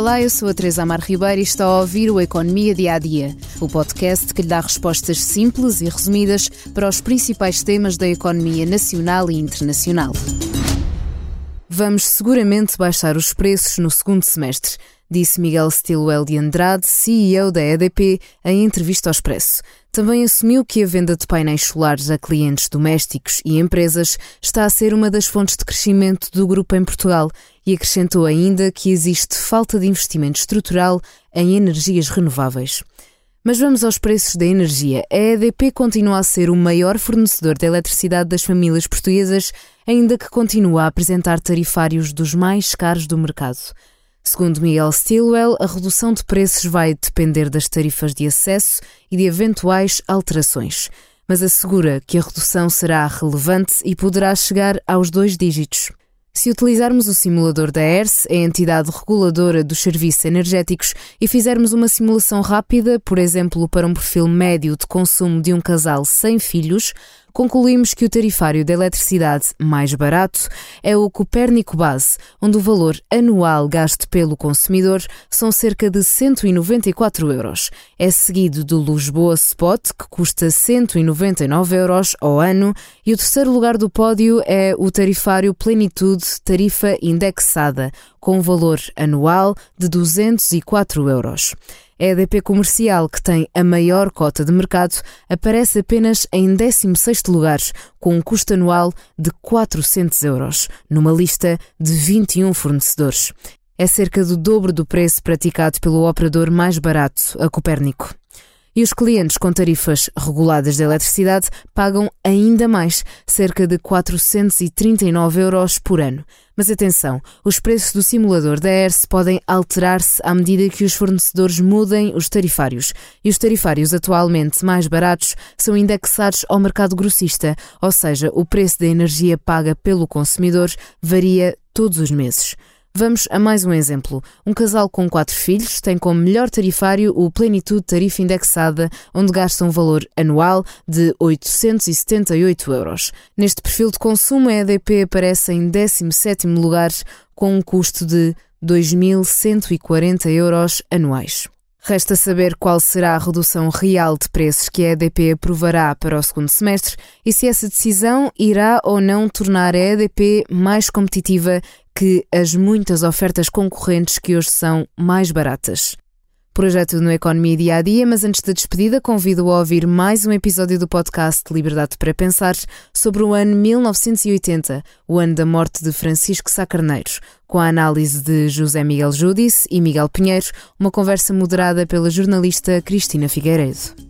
Olá, eu sou a Teresa Amar Ribeiro e está a ouvir o Economia Dia a Dia, o podcast que lhe dá respostas simples e resumidas para os principais temas da economia nacional e internacional. Vamos seguramente baixar os preços no segundo semestre, disse Miguel Stilwell de Andrade, CEO da EDP, em entrevista ao Expresso. Também assumiu que a venda de painéis solares a clientes domésticos e empresas está a ser uma das fontes de crescimento do grupo em Portugal e acrescentou ainda que existe falta de investimento estrutural em energias renováveis. Mas vamos aos preços da energia. A EDP continua a ser o maior fornecedor de eletricidade das famílias portuguesas, ainda que continua a apresentar tarifários dos mais caros do mercado. Segundo Miguel Stilwell, a redução de preços vai depender das tarifas de acesso e de eventuais alterações, mas assegura que a redução será relevante e poderá chegar aos dois dígitos. Se utilizarmos o simulador da ERS, a entidade reguladora dos serviços energéticos, e fizermos uma simulação rápida, por exemplo, para um perfil médio de consumo de um casal sem filhos, concluímos que o tarifário da eletricidade mais barato é o Copérnico Base, onde o valor anual gasto pelo consumidor são cerca de 194 euros. É seguido do Lisboa Spot, que custa 199 euros ao ano, e o terceiro lugar do pódio é o tarifário Plenitude Tarifa Indexada, com valor anual de 204 euros. A EDP Comercial, que tem a maior cota de mercado, aparece apenas em 16º lugar, com um custo anual de 400 euros, numa lista de 21 fornecedores. É cerca do dobro do preço praticado pelo operador mais barato, a Copérnico. E os clientes com tarifas reguladas de eletricidade pagam ainda mais, cerca de 439 euros por ano. Mas atenção, os preços do simulador da ERS podem alterar-se à medida que os fornecedores mudem os tarifários. E os tarifários atualmente mais baratos são indexados ao mercado grossista, ou seja, o preço da energia paga pelo consumidor varia todos os meses. Vamos a mais um exemplo. Um casal com quatro filhos tem como melhor tarifário o Plenitude Tarifa Indexada, onde gasta um valor anual de 878 euros. Neste perfil de consumo, a EDP aparece em 17 lugar, com um custo de 2.140 euros anuais. Resta saber qual será a redução real de preços que a EDP aprovará para o segundo semestre e se essa decisão irá ou não tornar a EDP mais competitiva que as muitas ofertas concorrentes que hoje são mais baratas. Projeto no Economia Dia a Dia, mas antes da despedida, convido a ouvir mais um episódio do podcast Liberdade para Pensar sobre o ano 1980, o ano da morte de Francisco Sá Carneiro, com a análise de José Miguel Judice e Miguel Pinheiro, uma conversa moderada pela jornalista Cristina Figueiredo.